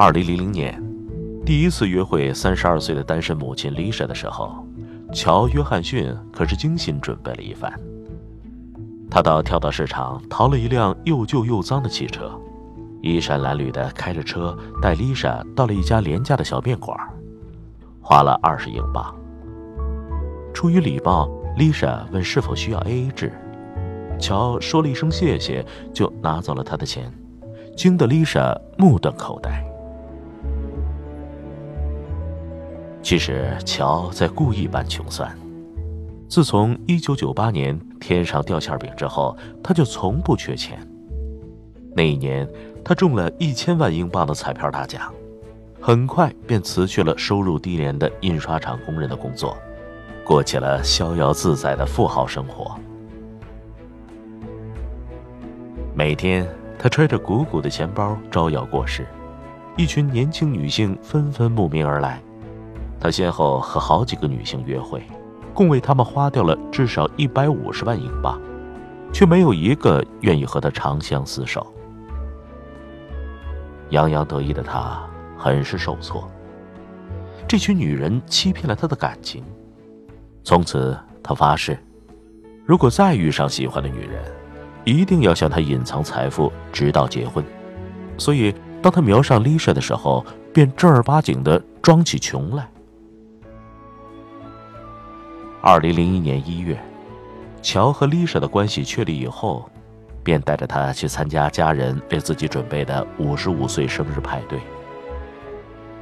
二零零零年，第一次约会三十二岁的单身母亲丽莎的时候，乔·约翰逊可是精心准备了一番。他到跳蚤市场淘了一辆又旧又脏的汽车。衣衫褴褛的开着车，带丽莎到了一家廉价的小面馆，花了二十英镑。出于礼貌，丽莎问是否需要 A A 制，乔说了一声谢谢，就拿走了他的钱，惊得丽莎目瞪口呆。其实乔在故意扮穷酸。自从一九九八年天上掉馅饼之后，他就从不缺钱。那一年。他中了一千万英镑的彩票大奖，很快便辞去了收入低廉的印刷厂工人的工作，过起了逍遥自在的富豪生活。每天，他揣着鼓鼓的钱包招摇过市，一群年轻女性纷纷慕名而来。他先后和好几个女性约会，共为他们花掉了至少一百五十万英镑，却没有一个愿意和他长相厮守。洋洋得意的他很是受挫。这群女人欺骗了他的感情，从此他发誓，如果再遇上喜欢的女人，一定要向她隐藏财富，直到结婚。所以，当他瞄上丽莎的时候，便正儿八经的装起穷来。二零零一年一月，乔和丽莎的关系确立以后。便带着她去参加家人为自己准备的五十五岁生日派对。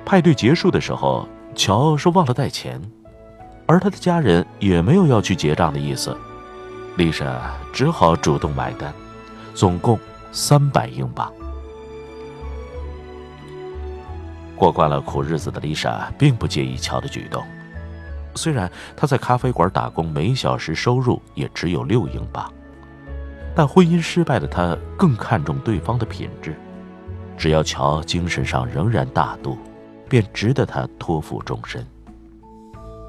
派对结束的时候，乔说忘了带钱，而他的家人也没有要去结账的意思。丽莎只好主动买单，总共三百英镑。过惯了苦日子的丽莎并不介意乔的举动，虽然他在咖啡馆打工，每小时收入也只有六英镑。但婚姻失败的他更看重对方的品质，只要乔精神上仍然大度，便值得他托付终身。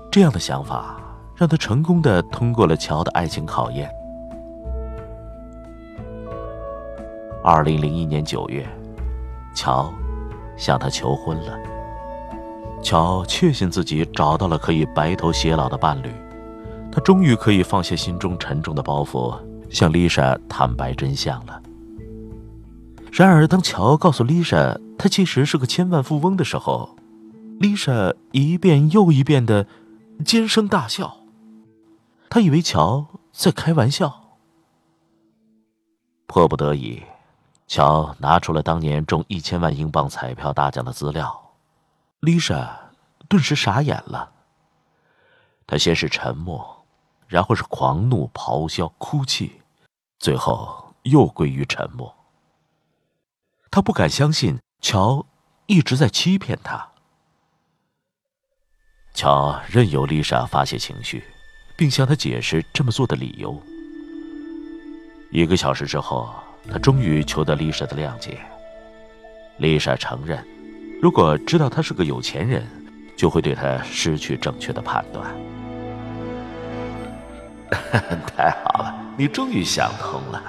这样的想法让他成功的通过了乔的爱情考验。二零零一年九月，乔向他求婚了。乔确信自己找到了可以白头偕老的伴侣，他终于可以放下心中沉重的包袱。向丽莎坦白真相了。然而，当乔告诉丽莎他其实是个千万富翁的时候，丽莎一遍又一遍的尖声大笑。他以为乔在开玩笑。迫不得已，乔拿出了当年中一千万英镑彩票大奖的资料。丽莎顿时傻眼了。他先是沉默。然后是狂怒、咆哮、哭泣，最后又归于沉默。他不敢相信乔一直在欺骗他。乔任由丽莎发泄情绪，并向她解释这么做的理由。一个小时之后，他终于求得丽莎的谅解。丽莎承认，如果知道他是个有钱人，就会对他失去正确的判断。太好了，你终于想通了。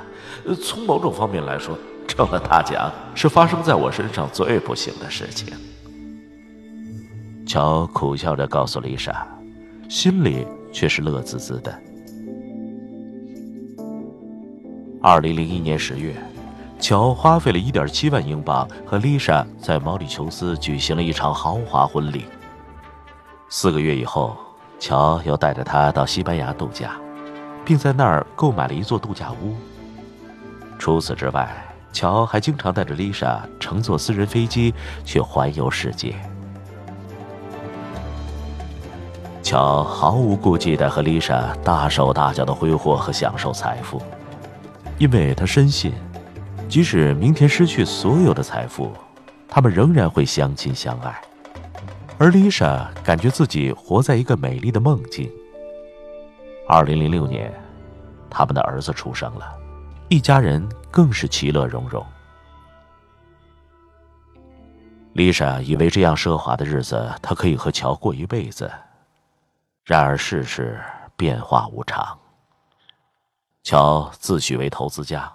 从某种方面来说，中了大奖是发生在我身上最不幸的事情。乔苦笑着告诉丽莎，心里却是乐滋滋的。二零零一年十月，乔花费了一点七万英镑和丽莎在毛里求斯举行了一场豪华婚礼。四个月以后，乔又带着她到西班牙度假。并在那儿购买了一座度假屋。除此之外，乔还经常带着丽莎乘坐私人飞机去环游世界。乔毫无顾忌地和丽莎大手大脚的挥霍和享受财富，因为他深信，即使明天失去所有的财富，他们仍然会相亲相爱。而丽莎感觉自己活在一个美丽的梦境。二零零六年，他们的儿子出生了，一家人更是其乐融融。丽莎以为这样奢华的日子，她可以和乔过一辈子。然而世事变化无常。乔自诩为投资家，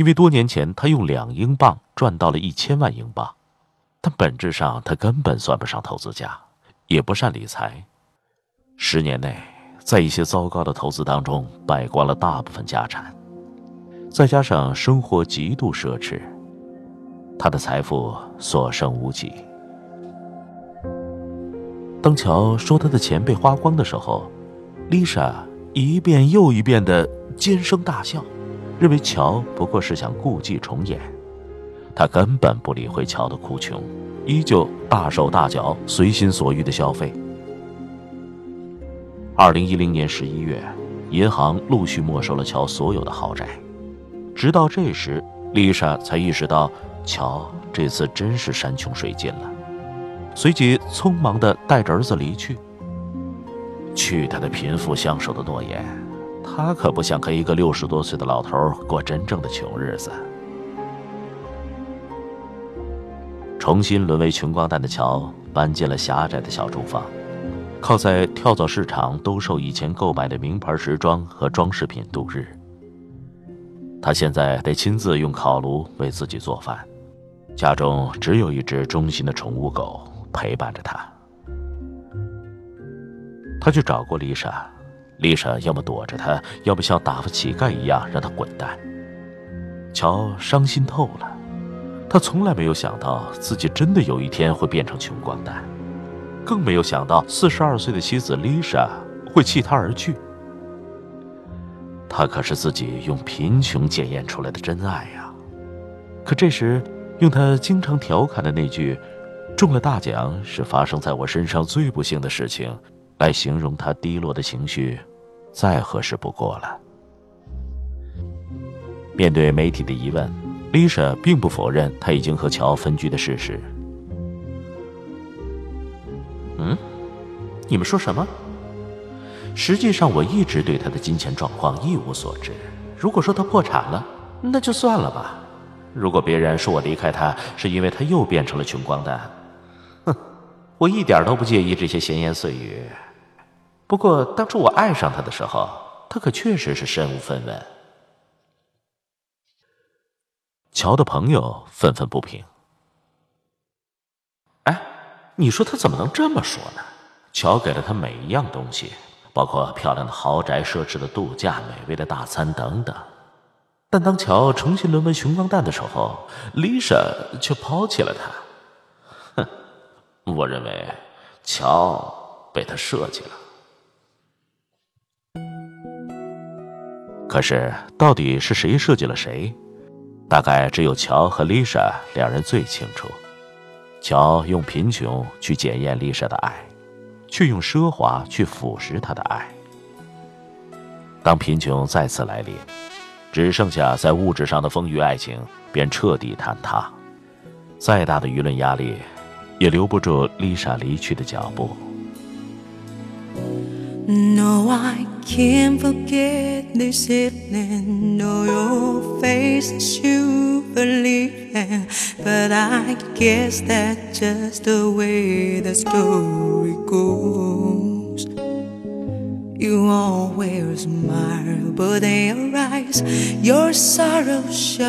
因为多年前他用两英镑赚到了一千万英镑，但本质上他根本算不上投资家，也不善理财。十年内，在一些糟糕的投资当中败光了大部分家产，再加上生活极度奢侈。他的财富所剩无几。当乔说他的钱被花光的时候，丽莎一遍又一遍的尖声大笑，认为乔不过是想故伎重演。他根本不理会乔的哭穷，依旧大手大脚、随心所欲的消费。二零一零年十一月，银行陆续没收了乔所有的豪宅，直到这时，丽莎才意识到。乔这次真是山穷水尽了，随即匆忙地带着儿子离去。去他的贫富相守的诺言，他可不想和一个六十多岁的老头过真正的穷日子。重新沦为穷光蛋的乔搬进了狭窄的小住房，靠在跳蚤市场兜售以前购买的名牌时装和装饰品度日。他现在得亲自用烤炉为自己做饭。家中只有一只忠心的宠物狗陪伴着他。他去找过丽莎，丽莎要么躲着他，要么像打发乞丐一样让他滚蛋。乔伤心透了，他从来没有想到自己真的有一天会变成穷光蛋，更没有想到四十二岁的妻子丽莎会弃他而去。他可是自己用贫穷检验出来的真爱呀！可这时。用他经常调侃的那句“中了大奖是发生在我身上最不幸的事情”来形容他低落的情绪，再合适不过了。面对媒体的疑问，丽莎并不否认他已经和乔分居的事实。嗯，你们说什么？实际上，我一直对他的金钱状况一无所知。如果说他破产了，那就算了吧。如果别人说我离开他是因为他又变成了穷光蛋，哼，我一点都不介意这些闲言碎语。不过当初我爱上他的时候，他可确实是身无分文。乔的朋友愤愤不平：“哎，你说他怎么能这么说呢？乔给了他每一样东西，包括漂亮的豪宅、奢侈的度假、美味的大餐等等。”但当乔重新沦为穷光蛋的时候，丽莎却抛弃了他。哼，我认为乔被他设计了。可是，到底是谁设计了谁？大概只有乔和丽莎两人最清楚。乔用贫穷去检验丽莎的爱，却用奢华去腐蚀她的爱。当贫穷再次来临。只剩下在物质上的丰裕爱情，便彻底坍塌。再大的舆论压力，也留不住丽莎离去的脚步。No, I can't forget this evening. No, your face is you but I guess that's just the way the story goes. You always smile, but in your eyes, your sorrow shows.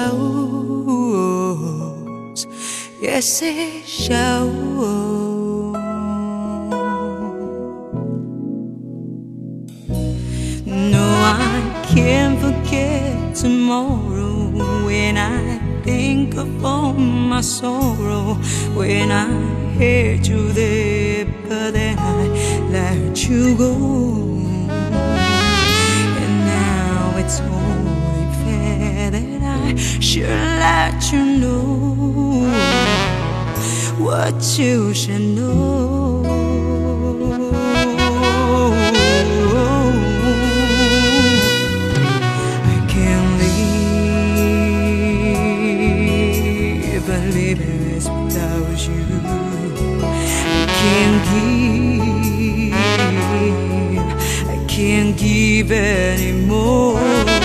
Yes, it shows. Forget tomorrow when I think of all my sorrow. When I hate you there, but then I let you go. And now it's only fair that I should let you know what you should know. But is without you. I can't give, I can't give anymore.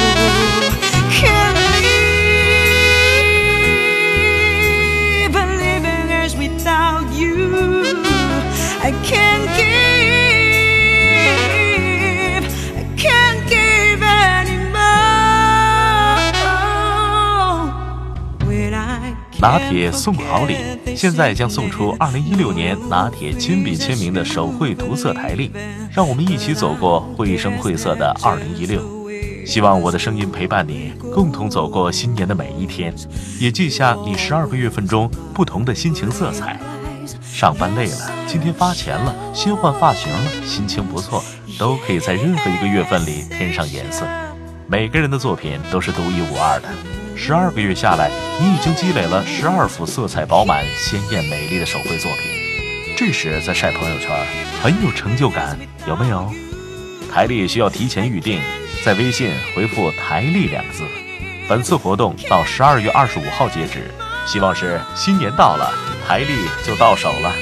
拿铁送好礼，现在将送出2016年拿铁亲笔签名的手绘涂色台历，让我们一起走过绘声绘色的2016。希望我的声音陪伴你，共同走过新年的每一天，也记下你十二个月份中不同的心情色彩。上班累了，今天发钱了，新换发型了，心情不错，都可以在任何一个月份里添上颜色。每个人的作品都是独一无二的。十二个月下来，你已经积累了十二幅色彩饱满、鲜艳美丽的手绘作品。这时再晒朋友圈，很有成就感，有没有？台历需要提前预定，在微信回复“台历”两个字。本次活动到十二月二十五号截止，希望是新年到了，台历就到手了。